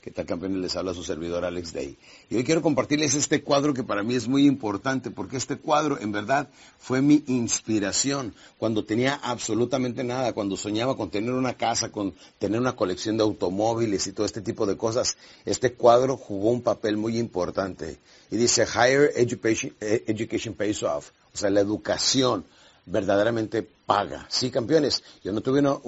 ¿Qué tal campeones? Les habla su servidor Alex Day. Y hoy quiero compartirles este cuadro que para mí es muy importante porque este cuadro en verdad fue mi inspiración cuando tenía absolutamente nada, cuando soñaba con tener una casa, con tener una colección de automóviles y todo este tipo de cosas. Este cuadro jugó un papel muy importante. Y dice, Higher Education, eh, education Pays Off. O sea, la educación verdaderamente paga. Sí, campeones, yo no tuve una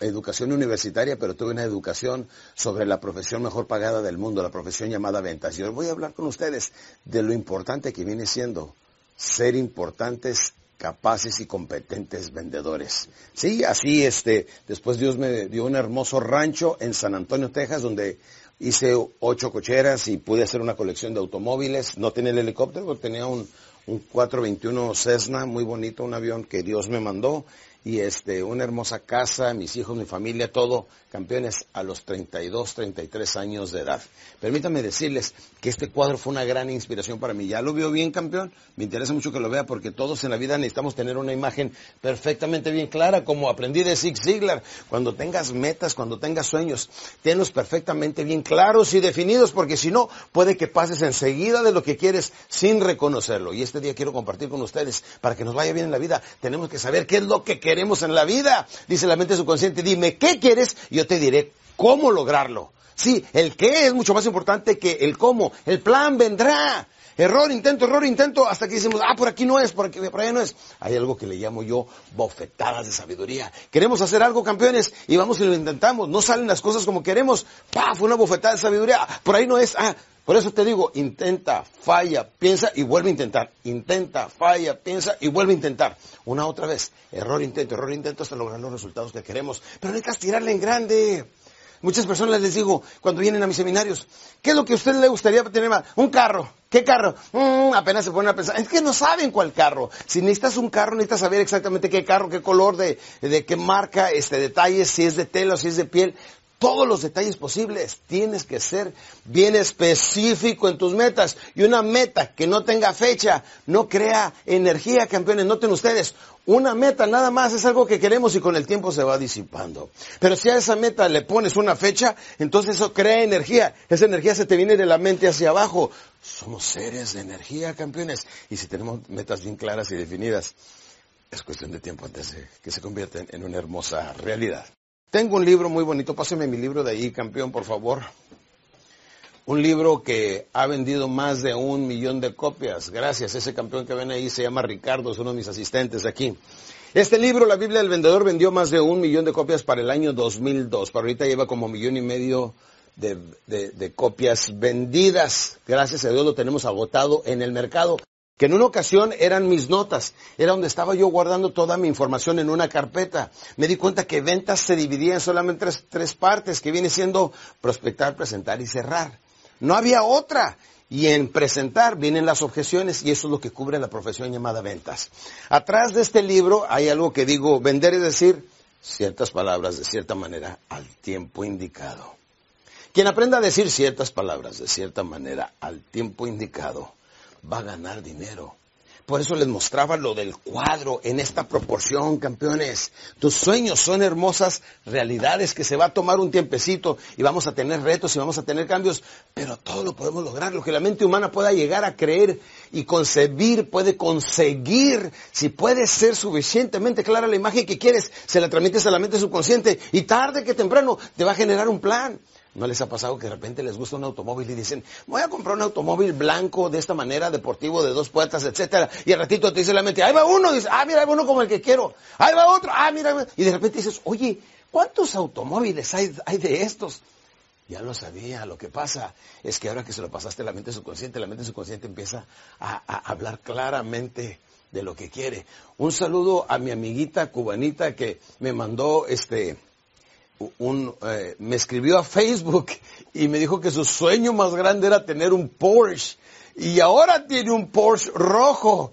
educación universitaria, pero tuve una educación sobre la profesión mejor pagada del mundo, la profesión llamada ventas. Yo voy a hablar con ustedes de lo importante que viene siendo ser importantes capaces y competentes vendedores. Sí, así este, después Dios me dio un hermoso rancho en San Antonio, Texas, donde hice ocho cocheras y pude hacer una colección de automóviles. No tenía el helicóptero, tenía un, un 421 Cessna, muy bonito, un avión que Dios me mandó y este, una hermosa casa, mis hijos, mi familia, todo, campeones, a los 32, 33 años de edad. Permítanme decirles que este cuadro fue una gran inspiración para mí. Ya lo vio bien, campeón. Me interesa mucho que lo vea porque todos en la vida necesitamos tener una imagen perfectamente bien clara, como aprendí de Zig Ziglar. Cuando tengas metas, cuando tengas sueños, tenlos perfectamente bien claros y definidos, porque si no, puede que pases enseguida de lo que quieres sin reconocerlo. Y este día quiero compartir con ustedes, para que nos vaya bien en la vida, tenemos que saber qué es lo que queremos en la vida. Dice la mente subconsciente, dime, ¿qué quieres? yo te diré cómo lograrlo. Sí, el qué es mucho más importante que el cómo. El plan vendrá. Error, intento, error, intento, hasta que decimos, ah, por aquí no es, por, aquí, por allá no es. Hay algo que le llamo yo bofetadas de sabiduría. Queremos hacer algo, campeones, y vamos y lo intentamos. No salen las cosas como queremos. ¡Paf! Una bofetada de sabiduría. Por ahí no es. Ah, por eso te digo, intenta, falla, piensa y vuelve a intentar. Intenta, falla, piensa y vuelve a intentar. Una otra vez. Error, intento, error, intento hasta lograr los resultados que queremos. Pero necesitas tirarle en grande. Muchas personas les digo, cuando vienen a mis seminarios, ¿qué es lo que a usted le gustaría tener más? Un carro. ¿Qué carro? Mm, apenas se ponen a pensar. Es que no saben cuál carro. Si necesitas un carro, necesitas saber exactamente qué carro, qué color, de, de qué marca, este, detalles, si es de tela o si es de piel todos los detalles posibles. Tienes que ser bien específico en tus metas. Y una meta que no tenga fecha, no crea energía, campeones. Noten ustedes, una meta nada más es algo que queremos y con el tiempo se va disipando. Pero si a esa meta le pones una fecha, entonces eso crea energía. Esa energía se te viene de la mente hacia abajo. Somos seres de energía, campeones. Y si tenemos metas bien claras y definidas, es cuestión de tiempo antes de que se convierten en una hermosa realidad. Tengo un libro muy bonito, páseme mi libro de ahí, campeón, por favor. Un libro que ha vendido más de un millón de copias. Gracias, ese campeón que ven ahí se llama Ricardo, es uno de mis asistentes aquí. Este libro, La Biblia del Vendedor, vendió más de un millón de copias para el año 2002. Para ahorita lleva como millón y medio de, de copias vendidas. Gracias a Dios lo tenemos agotado en el mercado que en una ocasión eran mis notas, era donde estaba yo guardando toda mi información en una carpeta. Me di cuenta que ventas se dividían solamente en tres, tres partes, que viene siendo prospectar, presentar y cerrar. No había otra. Y en presentar vienen las objeciones y eso es lo que cubre la profesión llamada ventas. Atrás de este libro hay algo que digo, vender es decir ciertas palabras de cierta manera al tiempo indicado. Quien aprenda a decir ciertas palabras de cierta manera al tiempo indicado, va a ganar dinero. Por eso les mostraba lo del cuadro en esta proporción, campeones. Tus sueños son hermosas realidades que se va a tomar un tiempecito y vamos a tener retos y vamos a tener cambios, pero todo lo podemos lograr. Lo que la mente humana pueda llegar a creer y concebir, puede conseguir, si puede ser suficientemente clara la imagen que quieres, se la transmites a la mente subconsciente y tarde que temprano te va a generar un plan. ¿No les ha pasado que de repente les gusta un automóvil y dicen, voy a comprar un automóvil blanco de esta manera, deportivo, de dos puertas, etcétera? Y al ratito te dice la mente, ahí va uno, y dice, ah, mira, hay uno como el que quiero. Ahí va otro, ah, mira, y de repente dices, oye, ¿cuántos automóviles hay, hay de estos? Ya lo sabía, lo que pasa es que ahora que se lo pasaste a la mente subconsciente, la mente subconsciente empieza a hablar claramente de lo que quiere. Un saludo a mi amiguita cubanita que me mandó este eh, me escribió a Facebook y me dijo que su sueño más grande era tener un Porsche y ahora tiene un Porsche rojo.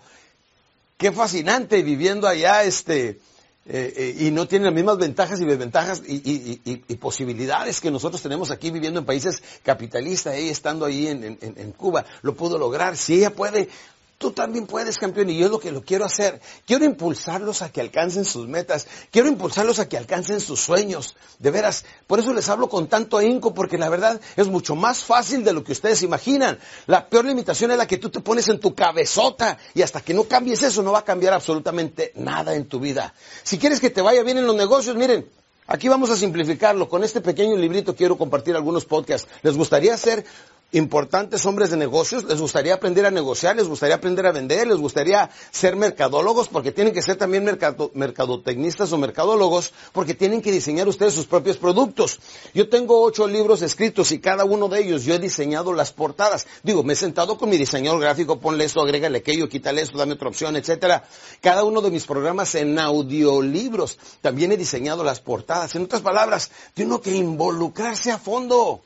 Qué fascinante viviendo allá este eh, eh, y no tiene las mismas ventajas y desventajas y, posibilidades que nosotros tenemos aquí viviendo en países capitalistas, ella estando ahí en, en Cuba, lo pudo lograr. Si ella puede, Tú también puedes, campeón, y yo es lo que lo quiero hacer. Quiero impulsarlos a que alcancen sus metas. Quiero impulsarlos a que alcancen sus sueños. De veras, por eso les hablo con tanto ahínco, porque la verdad es mucho más fácil de lo que ustedes imaginan. La peor limitación es la que tú te pones en tu cabezota y hasta que no cambies eso no va a cambiar absolutamente nada en tu vida. Si quieres que te vaya bien en los negocios, miren, Aquí vamos a simplificarlo. Con este pequeño librito quiero compartir algunos podcasts. ¿Les gustaría hacer importantes hombres de negocios, les gustaría aprender a negociar, les gustaría aprender a vender, les gustaría ser mercadólogos, porque tienen que ser también mercadotecnistas o mercadólogos, porque tienen que diseñar ustedes sus propios productos. Yo tengo ocho libros escritos y cada uno de ellos yo he diseñado las portadas. Digo, me he sentado con mi diseñador gráfico, ponle esto, agrégale aquello, quítale esto, dame otra opción, etcétera. Cada uno de mis programas en audiolibros también he diseñado las portadas. En otras palabras, tengo que involucrarse a fondo.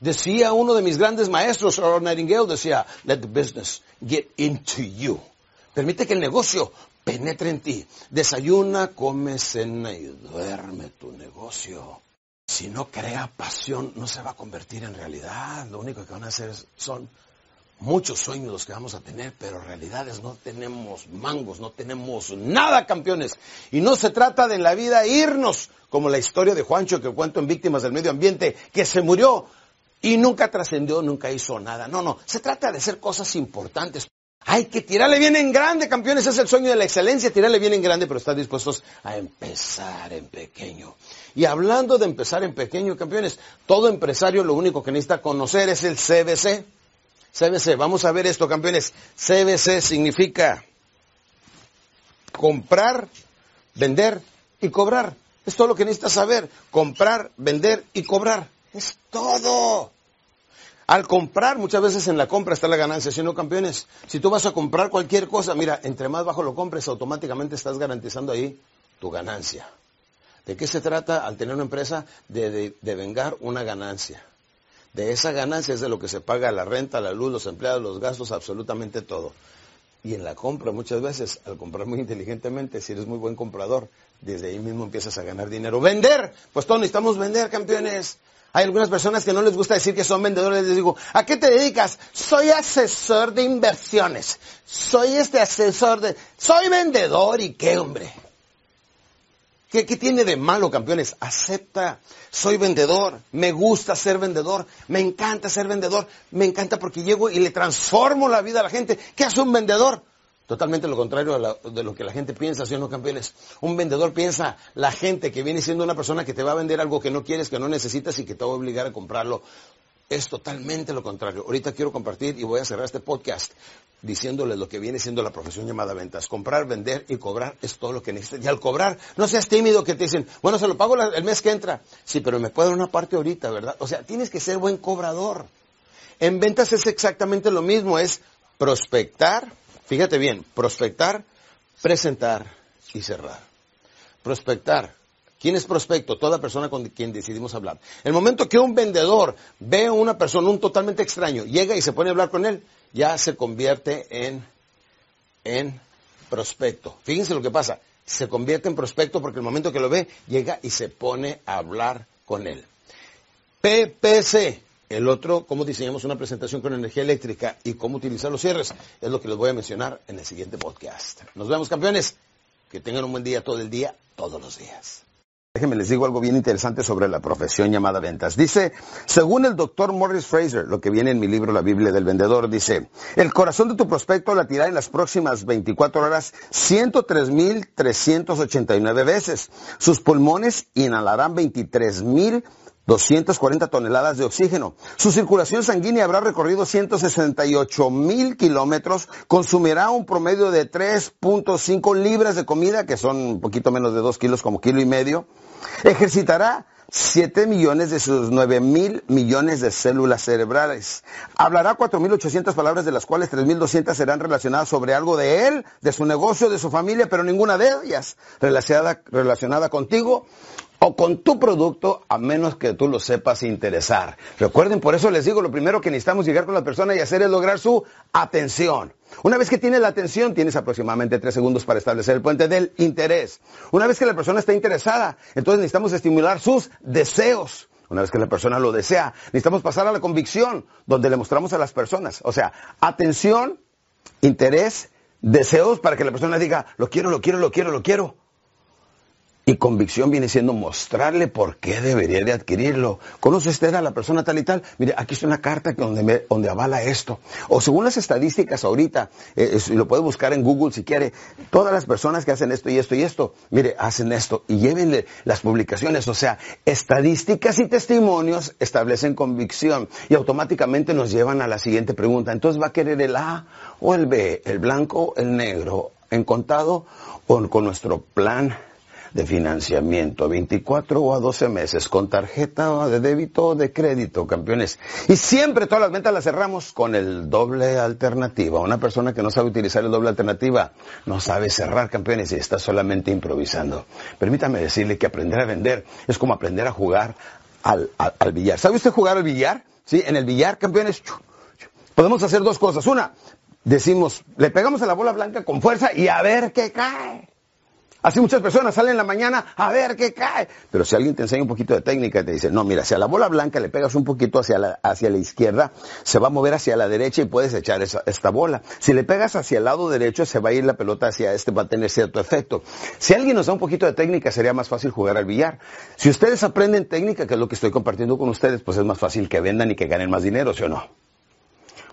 Decía uno de mis grandes maestros, Earl Nightingale, decía, let the business get into you. Permite que el negocio penetre en ti. Desayuna, come, cena y duerme tu negocio. Si no crea pasión, no se va a convertir en realidad. Lo único que van a hacer son muchos sueños los que vamos a tener, pero realidades no tenemos mangos, no tenemos nada, campeones. Y no se trata de en la vida irnos, como la historia de Juancho que cuento en Víctimas del Medio Ambiente, que se murió y nunca trascendió, nunca hizo nada. No, no, se trata de hacer cosas importantes. Hay que tirarle bien en grande, campeones, es el sueño de la excelencia, tirarle bien en grande, pero estar dispuestos a empezar en pequeño. Y hablando de empezar en pequeño, campeones, todo empresario lo único que necesita conocer es el CBC. CBC, vamos a ver esto, campeones. CBC significa comprar, vender y cobrar. Es todo lo que necesitas saber. Comprar, vender y cobrar. Es todo. Al comprar, muchas veces en la compra está la ganancia, si no campeones. Si tú vas a comprar cualquier cosa, mira, entre más bajo lo compres, automáticamente estás garantizando ahí tu ganancia. ¿De qué se trata al tener una empresa? De, vengar una ganancia. De esa ganancia es de lo que se paga la renta, la luz, los empleados, los gastos, absolutamente todo. Y en la compra, muchas veces, al comprar muy inteligentemente, si eres muy buen comprador, desde ahí mismo empiezas a ganar dinero. Vender, pues todos necesitamos vender, campeones. Hay algunas personas que no les gusta decir que son vendedores. Les digo, ¿a qué te dedicas? Soy asesor de inversiones. Soy este asesor de... Soy vendedor y qué hombre. ¿Qué, ¿Qué, tiene de malo, campeones? Acepta, soy vendedor, me gusta ser vendedor, me encanta ser vendedor, me encanta porque llego y le transformo la vida a la gente. ¿Qué hace un vendedor? Totalmente lo contrario de lo que la gente piensa, ¿sí o no, campeones? Un vendedor piensa, la gente que viene siendo una persona que te va a vender algo que no quieres, que no necesitas y que te va a obligar a comprarlo. Es totalmente lo contrario. Ahorita quiero compartir y voy a cerrar este podcast diciéndoles lo que viene siendo la profesión llamada ventas. Comprar, vender y cobrar es todo lo que necesitas. Y al cobrar, no seas tímido que te dicen, bueno, se lo pago el mes que entra. Sí, pero me puedo dar una parte ahorita, ¿verdad? O sea, tienes que ser buen cobrador. En ventas es exactamente lo mismo, es prospectar, Fíjate bien, prospectar, presentar y cerrar. Prospectar. ¿Quién es prospecto? Toda persona con quien decidimos hablar. El momento que un vendedor ve a una persona, un totalmente extraño, llega y se pone a hablar con él, ya se convierte en, en prospecto. Fíjense lo que pasa. Se convierte en prospecto porque el momento que lo ve, llega y se pone a hablar con él. PPC, el otro, cómo diseñamos una presentación con energía eléctrica y cómo utilizar los cierres, es lo que les voy a mencionar en el siguiente podcast. Nos vemos, campeones. Que tengan un buen día todo el día, todos los días. Déjenme les digo algo bien interesante sobre la profesión llamada ventas. Dice, según el doctor Morris Fraser, lo que viene en mi libro La Biblia del Vendedor, dice, el corazón de tu prospecto latirá en las próximas 24 horas 103.389 veces. Sus pulmones inhalarán 23.000 240 toneladas de oxígeno. Su circulación sanguínea habrá recorrido 168 mil kilómetros, consumirá un promedio de 3.5 libras de comida, que son un poquito menos de 2 kilos como kilo y medio, ejercitará 7 millones de sus 9 mil millones de células cerebrales. Hablará 4.800 palabras, de las cuales 3.200 serán relacionadas sobre algo de él, de su negocio, de su familia, pero ninguna de ellas relacionada, relacionada contigo o con tu producto a menos que tú lo sepas interesar. Recuerden, por eso les digo, lo primero que necesitamos llegar con la persona y hacer es lograr su atención. Una vez que tienes la atención, tienes aproximadamente tres segundos para establecer el puente del interés. Una vez que la persona está interesada, entonces necesitamos estimular sus deseos. Una vez que la persona lo desea, necesitamos pasar a la convicción, donde le mostramos a las personas. O sea, atención, interés, deseos para que la persona diga, lo quiero, lo quiero, lo quiero, lo quiero. Y convicción viene siendo mostrarle por qué debería de adquirirlo. ¿Conoce usted a la persona tal y tal? Mire, aquí está una carta donde, donde avala esto. O según las estadísticas ahorita, eh, lo puede buscar en Google si quiere, todas las personas que hacen esto y esto y esto, mire, hacen esto y llévenle las publicaciones. O sea, estadísticas y testimonios establecen convicción y automáticamente nos llevan a la siguiente pregunta. Entonces va a querer el A o el B, el blanco, el negro, en contado o con nuestro plan de financiamiento, 24 o a 12 meses, con tarjeta de débito o de crédito, campeones. Y siempre todas las ventas las cerramos con el doble alternativa. Una persona que no sabe utilizar el doble alternativa no sabe cerrar, campeones, y está solamente improvisando. Permítame decirle que aprender a vender es como aprender a jugar al, al, billar. ¿Sabe usted jugar al billar? Sí, en el billar, campeones, podemos hacer dos cosas. Una, decimos, le pegamos a la bola blanca con fuerza y a ver qué cae. Así muchas personas salen en la mañana a ver qué cae. Pero si alguien te enseña un poquito de técnica y te dice, no, mira, si a la bola blanca le pegas un poquito hacia la, hacia la izquierda, se va a mover hacia la derecha y puedes echar esta bola. Si le pegas hacia el lado derecho, se va a ir la pelota hacia este, va a tener cierto efecto. Si alguien nos da un poquito de técnica, sería más fácil jugar al billar. Si ustedes aprenden técnica, que es lo que estoy compartiendo con ustedes, pues es más fácil que vendan y que ganen más dinero, ¿sí o no?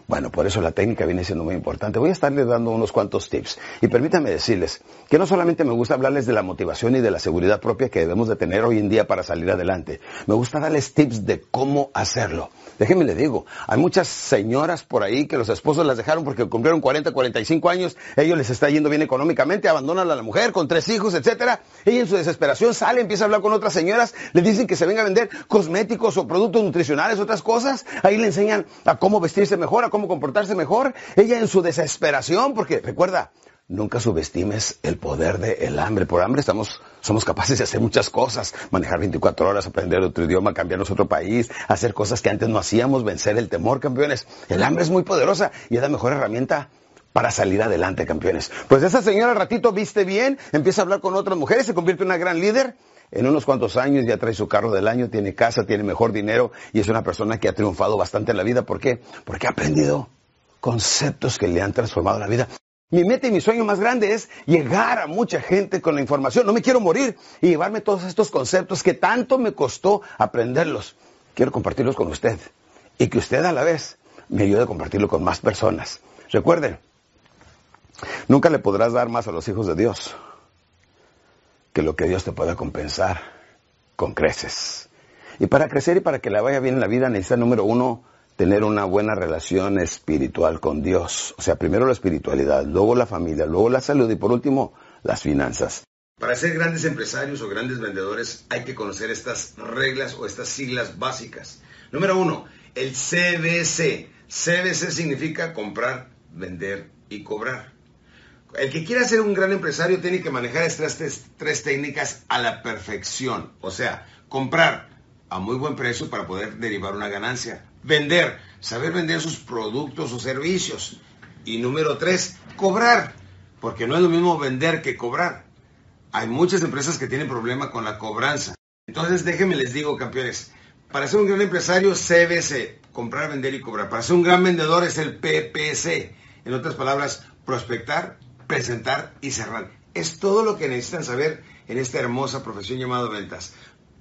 Bueno, por eso la técnica viene siendo muy importante. Voy a estarles dando unos cuantos tips. Y permítanme decirles que no solamente me gusta hablarles de la motivación y de la seguridad propia que debemos de tener hoy en día para salir adelante. Me gusta darles tips de cómo hacerlo. Déjenme le digo, hay muchas señoras por ahí que los esposos las dejaron porque cumplieron 40, 45 años, ellos les está yendo bien económicamente, abandonan a la mujer con tres hijos, etcétera. Ella en su desesperación sale, empieza a hablar con otras señoras, le dicen que se venga a vender cosméticos o productos nutricionales, otras cosas. Ahí le enseñan a cómo vestirse mejor, cómo comportarse mejor. Ella en su desesperación, porque recuerda, Nunca subestimes el poder del hambre. Por hambre estamos, somos capaces de hacer muchas cosas. Manejar 24 horas, aprender otro idioma, cambiarnos otro país, hacer cosas que antes no hacíamos, vencer el temor, campeones. El hambre es muy poderosa y es la mejor herramienta para salir adelante, campeones. Pues esa señora ratito viste bien, empieza a hablar con otras mujeres, se convierte en una gran líder. En unos cuantos años ya trae su carro del año, tiene casa, tiene mejor dinero y es una persona que ha triunfado bastante en la vida. ¿Por qué? Porque ha aprendido conceptos que le han transformado la vida. Mi meta y mi sueño más grande es llegar a mucha gente con la información. No me quiero morir y llevarme todos estos conceptos que tanto me costó aprenderlos. Quiero compartirlos con usted y que usted a la vez me ayude a compartirlo con más personas. Recuerden, nunca le podrás dar más a los hijos de Dios que lo que Dios te pueda compensar con creces. Y para crecer y para que le vaya bien en la vida necesita, número uno, tener una buena relación espiritual con Dios. O sea, primero la espiritualidad, luego la familia, luego la salud y por último las finanzas. Para ser grandes empresarios o grandes vendedores hay que conocer estas reglas o estas siglas básicas. Número uno, el CBC. CBC significa comprar, vender y cobrar. El que quiera ser un gran empresario tiene que manejar estas tres, técnicas a la perfección. O sea, comprar a muy buen precio para poder derivar una ganancia Vender, saber vender sus productos o servicios. Y número tres, cobrar, porque no es lo mismo vender que cobrar. Hay muchas empresas que tienen problema con la cobranza. Entonces déjenme les digo, campeones, para ser un gran empresario, CBC, comprar, vender y cobrar. Para ser un gran vendedor es el PPC. En otras palabras, prospectar, presentar y cerrar. Es todo lo que necesitan saber en esta hermosa profesión llamada ventas.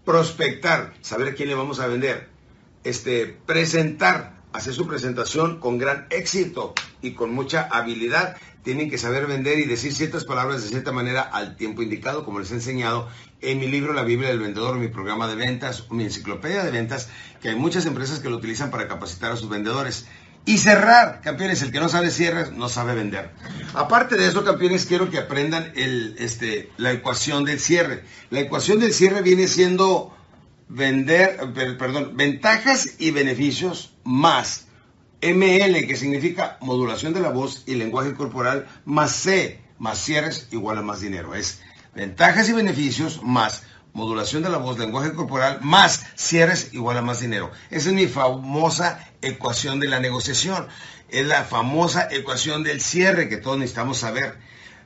Prospectar, saber quién le vamos a vender este, presentar, hacer su presentación con gran éxito y con mucha habilidad. Tienen que saber vender y decir ciertas palabras de cierta manera al tiempo indicado, como les he enseñado en mi libro La Biblia del Vendedor, mi programa de ventas, mi enciclopedia de ventas, que hay muchas empresas que lo utilizan para capacitar a sus vendedores. Y cerrar, campeones, el que no sabe cierre no sabe vender. Aparte de eso, campeones, quiero que aprendan el, este, la ecuación del cierre. La ecuación del cierre viene siendo vender, perdón, ventajas y beneficios más ML, que significa modulación de la voz y lenguaje corporal, más C, más cierres igual a más dinero. Es ventajas y beneficios más modulación de la voz, lenguaje corporal, más cierres igual a más dinero. Esa es mi famosa ecuación de la negociación. Es la famosa ecuación del cierre que todos necesitamos saber.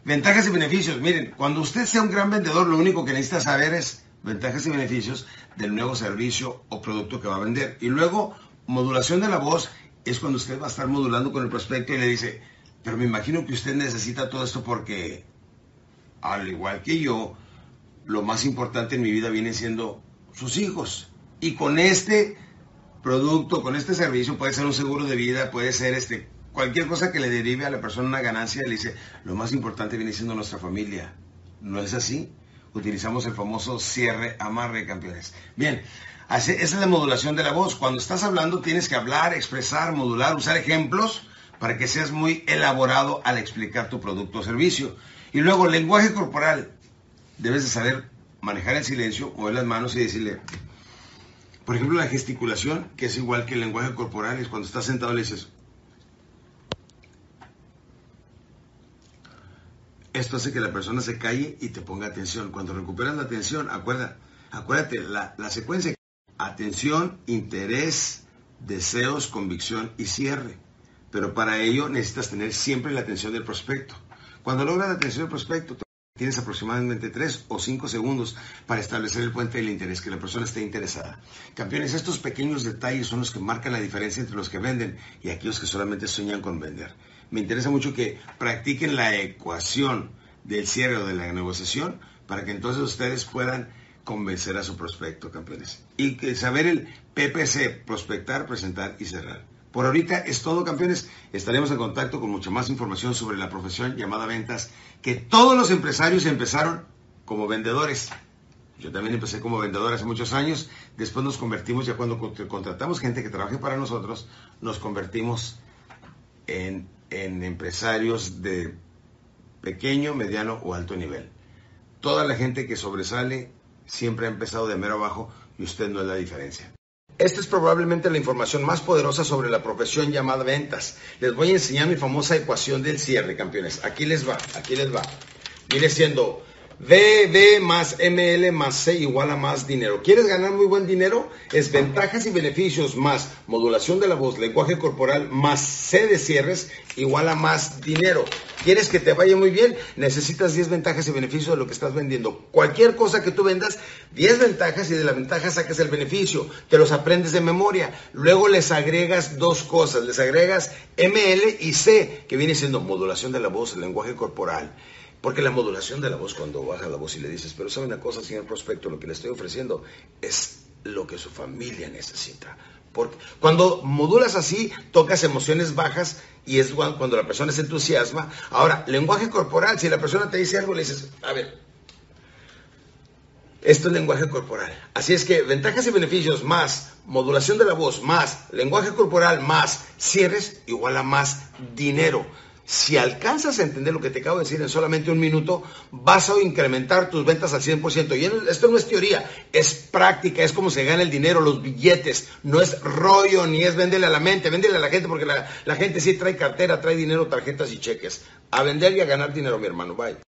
Ventajas y beneficios. Miren, cuando usted sea un gran vendedor, lo único que necesita saber es ventajas y beneficios del nuevo servicio o producto que va a vender. Y luego, modulación de la voz es cuando usted va a estar modulando con el prospecto y le dice, Pero me imagino que usted necesita todo esto porque, al igual que yo, lo más importante en mi vida viene siendo sus hijos. Y con este producto, con este servicio, puede ser un seguro de vida, puede ser este, cualquier cosa que le derive a la persona una ganancia, le dice, lo más importante viene siendo nuestra familia. ¿No es así? Utilizamos el famoso cierre amarre, campeones. Bien, esa es la modulación de la voz. Cuando estás hablando tienes que hablar, expresar, modular, usar ejemplos para que seas muy elaborado al explicar tu producto o servicio. Y luego, lenguaje corporal. Debes de saber manejar el silencio, mover las manos y decirle, por ejemplo, la gesticulación, que es igual que el lenguaje corporal, es cuando estás sentado le dices, esto hace que la persona se calle y te ponga atención. Cuando recuperas la atención, acuérdate, acuérdate la, la secuencia, atención, interés, deseos, convicción y cierre. Pero para ello necesitas tener siempre la atención del prospecto. Cuando logras la atención del prospecto, tienes aproximadamente 3 o 5 segundos para establecer el puente del interés, que la persona esté interesada. Campeones, estos pequeños detalles son los que marcan la diferencia entre los que venden y aquellos que solamente sueñan con vender. Me interesa mucho que practiquen la ecuación del cierre o de la negociación para que entonces ustedes puedan convencer a su prospecto, campeones. Y saber el PPC, prospectar, presentar y cerrar. Por ahorita es todo, campeones. Estaremos en contacto con mucha más información sobre la profesión llamada ventas, que todos los empresarios empezaron como vendedores. Yo también empecé como vendedor hace muchos años. Después nos convertimos, ya cuando contratamos gente que trabaje para nosotros, nos convertimos en, en empresarios de pequeño, mediano o alto nivel. Toda la gente que sobresale siempre ha empezado de mero abajo y usted no es la diferencia. Esta es probablemente la información más poderosa sobre la profesión llamada ventas. Les voy a enseñar mi famosa ecuación del cierre, campeones. Aquí les va, aquí les va. Viene siendo VB más ML más C igual a más dinero. ¿Quieres ganar muy buen dinero? Es ventajas y beneficios más modulación de la voz, lenguaje corporal más C de cierres igual a más dinero. ¿Quieres que te vaya muy bien? Necesitas 10 ventajas y beneficios de lo que estás vendiendo. Cualquier cosa que tú vendas, 10 ventajas y de la ventaja sacas el beneficio. Te los aprendes de memoria. Luego les agregas dos cosas. Les agregas ML y C, que viene siendo modulación de la voz, lenguaje corporal. Porque la modulación de la voz, cuando baja la voz y le dices, pero sabe una cosa, señor prospecto, lo que le estoy ofreciendo es lo que su familia necesita. Porque cuando modulas así, tocas emociones bajas y es cuando la persona se entusiasma. Ahora, lenguaje corporal, si la persona te dice algo, le dices, a ver, esto es lenguaje corporal. Así es que ventajas y beneficios más modulación de la voz más lenguaje corporal más cierres igual a más dinero. Si alcanzas a entender lo que te acabo de decir en solamente un minuto, vas a incrementar tus ventas al 100%. Y esto no es teoría, es práctica, es como se gana el dinero, los billetes. No es rollo ni es venderle a la mente, véndele a la gente porque la, la gente sí trae cartera, trae dinero, tarjetas y cheques. A vender y a ganar dinero, mi hermano. Bye.